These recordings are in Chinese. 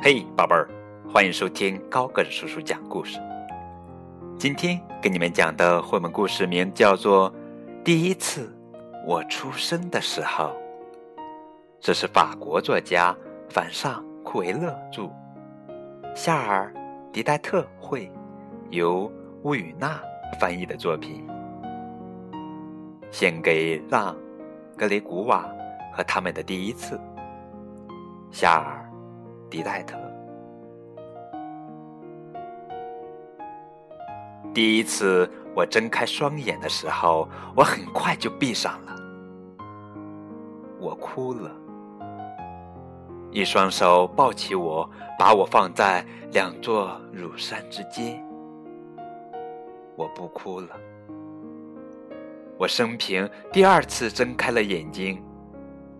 嘿，宝贝儿，欢迎收听高个子叔叔讲故事。今天给你们讲的绘本故事名叫做《第一次我出生的时候》，这是法国作家凡尚·库维勒著，夏尔·迪戴特绘，由乌雨娜翻译的作品，献给让·格雷古瓦和他们的第一次。夏尔。迪戴特，第一次我睁开双眼的时候，我很快就闭上了。我哭了，一双手抱起我，把我放在两座乳山之间。我不哭了。我生平第二次睁开了眼睛，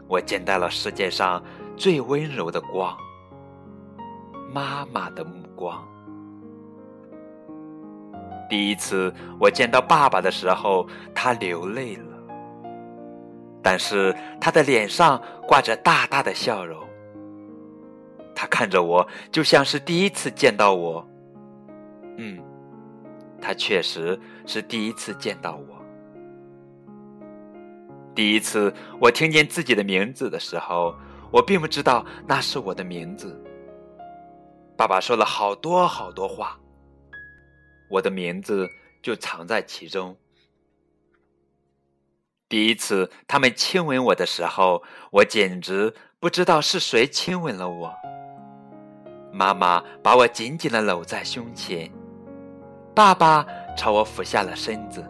我见到了世界上最温柔的光。妈妈的目光。第一次我见到爸爸的时候，他流泪了，但是他的脸上挂着大大的笑容。他看着我，就像是第一次见到我。嗯，他确实是第一次见到我。第一次我听见自己的名字的时候，我并不知道那是我的名字。爸爸说了好多好多话，我的名字就藏在其中。第一次他们亲吻我的时候，我简直不知道是谁亲吻了我。妈妈把我紧紧的搂在胸前，爸爸朝我俯下了身子。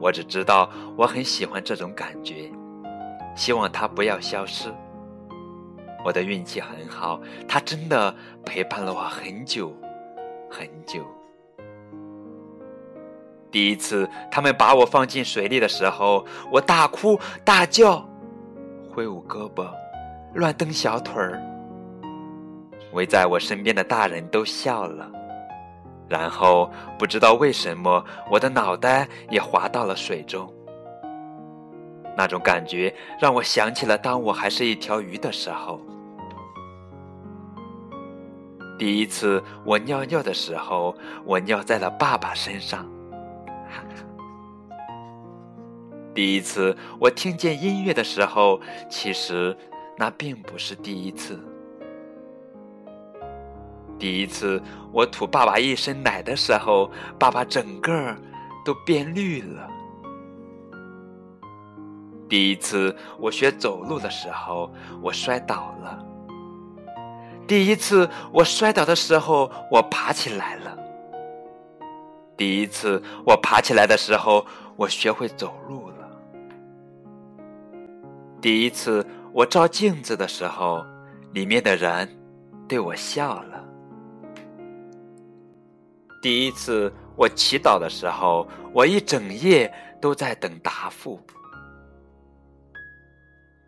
我只知道我很喜欢这种感觉，希望它不要消失。我的运气很好，他真的陪伴了我很久，很久。第一次他们把我放进水里的时候，我大哭大叫，挥舞胳膊，乱蹬小腿儿。围在我身边的大人都笑了，然后不知道为什么，我的脑袋也滑到了水中。那种感觉让我想起了当我还是一条鱼的时候。第一次我尿尿的时候，我尿在了爸爸身上。第一次我听见音乐的时候，其实那并不是第一次。第一次我吐爸爸一身奶的时候，爸爸整个都变绿了。第一次我学走路的时候，我摔倒了。第一次我摔倒的时候，我爬起来了。第一次我爬起来的时候，我学会走路了。第一次我照镜子的时候，里面的人对我笑了。第一次我祈祷的时候，我一整夜都在等答复。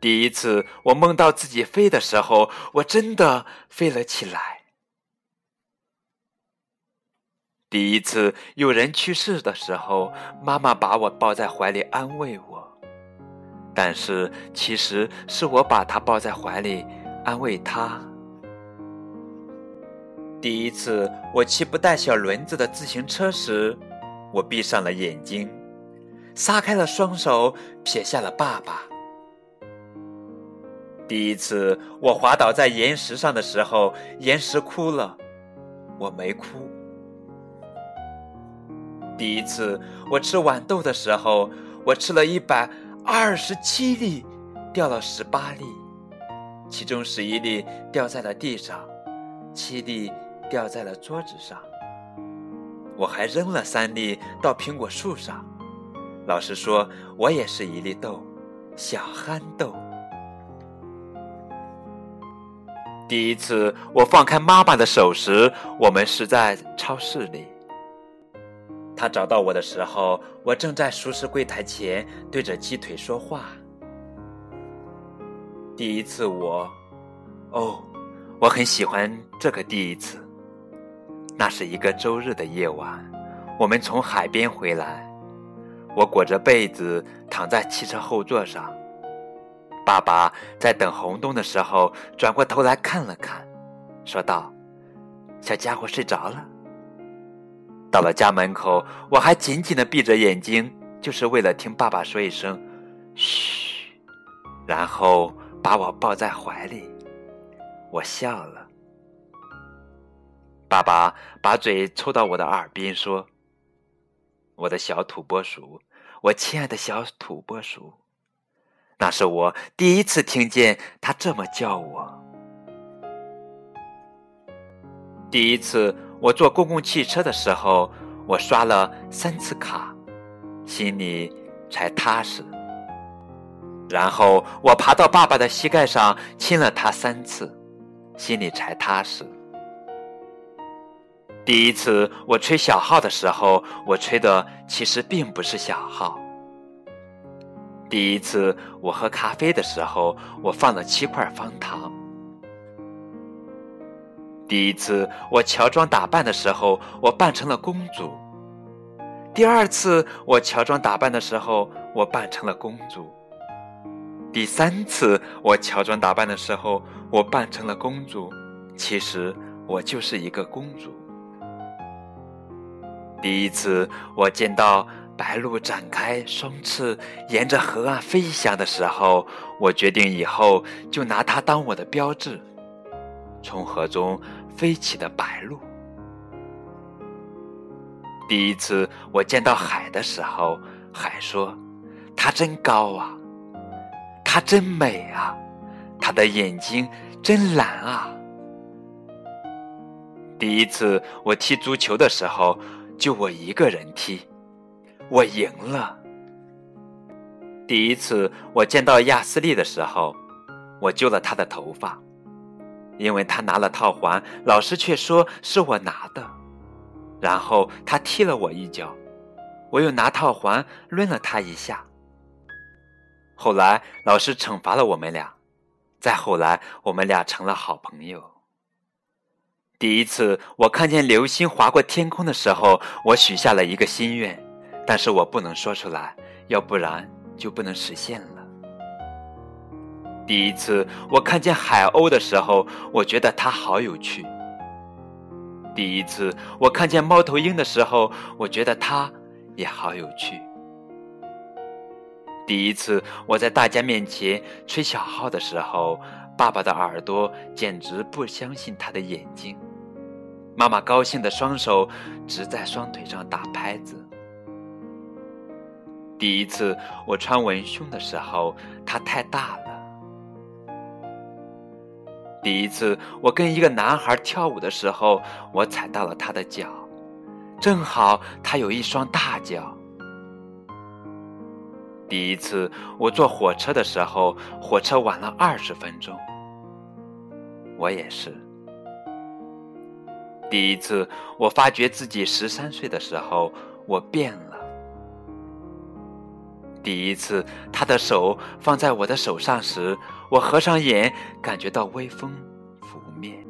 第一次我梦到自己飞的时候，我真的飞了起来。第一次有人去世的时候，妈妈把我抱在怀里安慰我，但是其实是我把她抱在怀里安慰她。第一次我骑不带小轮子的自行车时，我闭上了眼睛，撒开了双手，撇下了爸爸。第一次我滑倒在岩石上的时候，岩石哭了，我没哭。第一次我吃豌豆的时候，我吃了一百二十七粒，掉了十八粒，其中十一粒掉在了地上，七粒掉在了桌子上。我还扔了三粒到苹果树上。老师说我也是一粒豆，小憨豆。第一次我放开妈妈的手时，我们是在超市里。他找到我的时候，我正在熟食柜台前对着鸡腿说话。第一次我，哦，我很喜欢这个第一次。那是一个周日的夜晚，我们从海边回来，我裹着被子躺在汽车后座上。爸爸在等红灯的时候，转过头来看了看，说道：“小家伙睡着了。”到了家门口，我还紧紧的闭着眼睛，就是为了听爸爸说一声“嘘”，然后把我抱在怀里。我笑了。爸爸把嘴凑到我的耳边说：“我的小土拨鼠，我亲爱的小土拨鼠。”那是我第一次听见他这么叫我。第一次我坐公共汽车的时候，我刷了三次卡，心里才踏实。然后我爬到爸爸的膝盖上亲了他三次，心里才踏实。第一次我吹小号的时候，我吹的其实并不是小号。第一次我喝咖啡的时候，我放了七块方糖。第一次我乔装打扮的时候，我扮成了公主。第二次我乔装打扮的时候，我扮成了公主。第三次我乔装打扮的时候，我扮成了公主。其实我就是一个公主。第一次我见到。白鹭展开双翅，沿着河岸飞翔的时候，我决定以后就拿它当我的标志。从河中飞起的白鹭。第一次我见到海的时候，海说：“它真高啊，它真美啊，它的眼睛真蓝啊。”第一次我踢足球的时候，就我一个人踢。我赢了。第一次我见到亚斯利的时候，我揪了他的头发，因为他拿了套环，老师却说是我拿的。然后他踢了我一脚，我又拿套环抡了他一下。后来老师惩罚了我们俩，再后来我们俩成了好朋友。第一次我看见流星划过天空的时候，我许下了一个心愿。但是我不能说出来，要不然就不能实现了。第一次我看见海鸥的时候，我觉得它好有趣。第一次我看见猫头鹰的时候，我觉得它也好有趣。第一次我在大家面前吹小号的时候，爸爸的耳朵简直不相信他的眼睛，妈妈高兴的双手直在双腿上打拍子。第一次我穿文胸的时候，它太大了。第一次我跟一个男孩跳舞的时候，我踩到了他的脚，正好他有一双大脚。第一次我坐火车的时候，火车晚了二十分钟。我也是。第一次我发觉自己十三岁的时候，我变了。第一次，他的手放在我的手上时，我合上眼，感觉到微风拂面。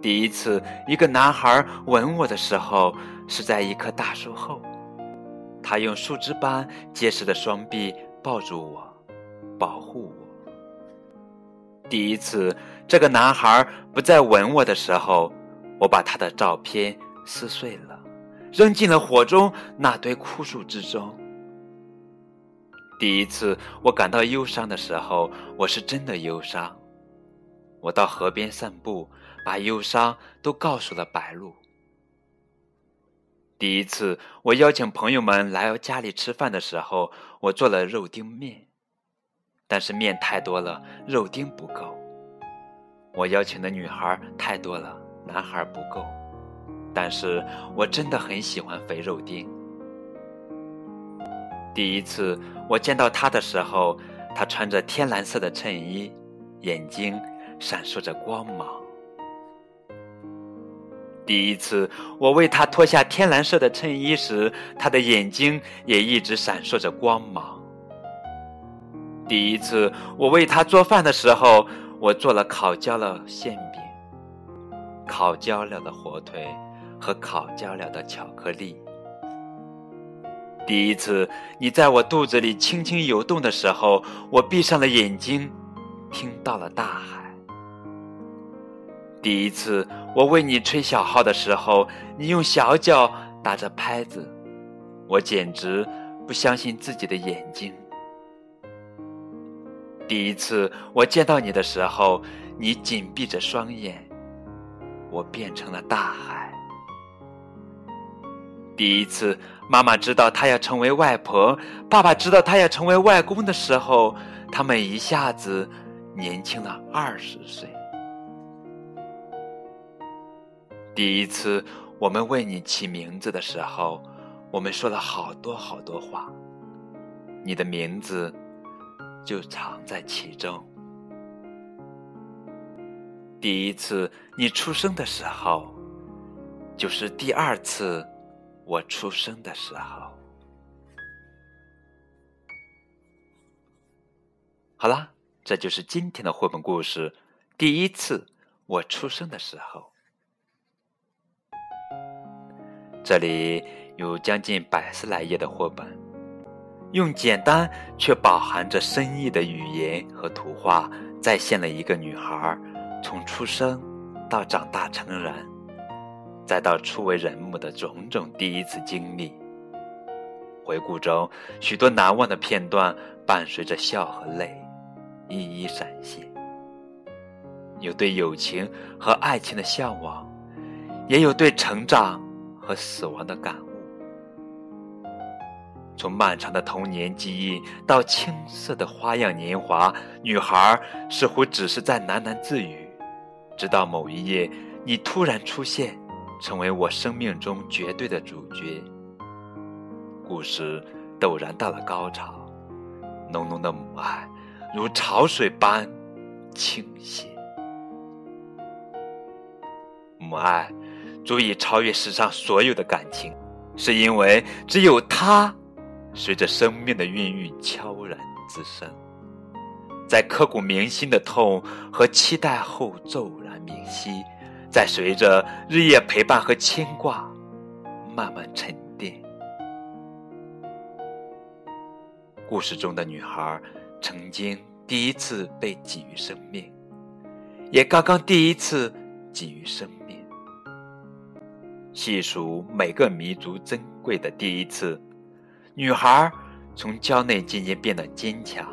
第一次，一个男孩吻我的时候，是在一棵大树后，他用树枝般结实的双臂抱住我，保护我。第一次，这个男孩不再吻我的时候，我把他的照片撕碎了，扔进了火中那堆枯树之中。第一次我感到忧伤的时候，我是真的忧伤。我到河边散步，把忧伤都告诉了白鹭。第一次我邀请朋友们来家里吃饭的时候，我做了肉丁面，但是面太多了，肉丁不够。我邀请的女孩太多了，男孩不够。但是我真的很喜欢肥肉丁。第一次我见到他的时候，他穿着天蓝色的衬衣，眼睛闪烁着光芒。第一次我为他脱下天蓝色的衬衣时，他的眼睛也一直闪烁着光芒。第一次我为他做饭的时候，我做了烤焦了馅饼、烤焦了的火腿和烤焦了的巧克力。第一次，你在我肚子里轻轻游动的时候，我闭上了眼睛，听到了大海。第一次我为你吹小号的时候，你用小脚打着拍子，我简直不相信自己的眼睛。第一次我见到你的时候，你紧闭着双眼，我变成了大海。第一次妈妈知道她要成为外婆，爸爸知道他要成为外公的时候，他们一下子年轻了二十岁。第一次，我们为你起名字的时候，我们说了好多好多话。你的名字就藏在其中。第一次你出生的时候，就是第二次我出生的时候。好啦，这就是今天的绘本故事。第一次我出生的时候。这里有将近百十来页的绘本，用简单却饱含着深意的语言和图画，再现了一个女孩从出生到长大成人，再到初为人母的种种第一次经历。回顾中，许多难忘的片段伴随着笑和泪，一一闪现。有对友情和爱情的向往，也有对成长。和死亡的感悟，从漫长的童年记忆到青涩的花样年华，女孩似乎只是在喃喃自语。直到某一夜，你突然出现，成为我生命中绝对的主角。故事陡然到了高潮，浓浓的母爱如潮水般倾泻，母爱。足以超越世上所有的感情，是因为只有它，随着生命的孕育悄然滋生，在刻骨铭心的痛和期待后骤然明晰，在随着日夜陪伴和牵挂慢慢沉淀。故事中的女孩曾经第一次被给予生命，也刚刚第一次给予生命。细数每个弥足珍贵的第一次，女孩从娇嫩渐渐变得坚强，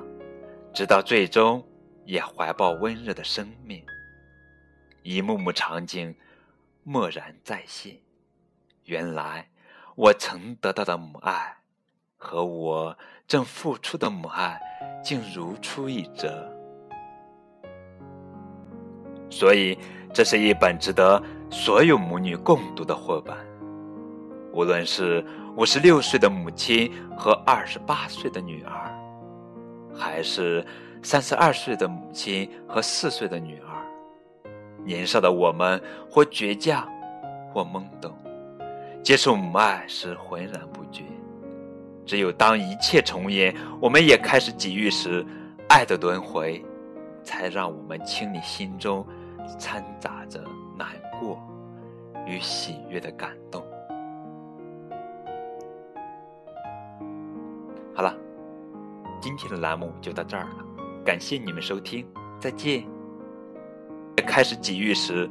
直到最终也怀抱温热的生命。一幕幕场景蓦然再现，原来我曾得到的母爱，和我正付出的母爱，竟如出一辙。所以，这是一本值得。所有母女共读的绘本，无论是五十六岁的母亲和二十八岁的女儿，还是三十二岁的母亲和四岁的女儿，年少的我们或倔强，或懵懂，接受母爱时浑然不觉。只有当一切重演，我们也开始给予时，爱的轮回，才让我们清理心中掺杂着。难过与喜悦的感动。好了，今天的栏目就到这儿了，感谢你们收听，再见。开始给予时。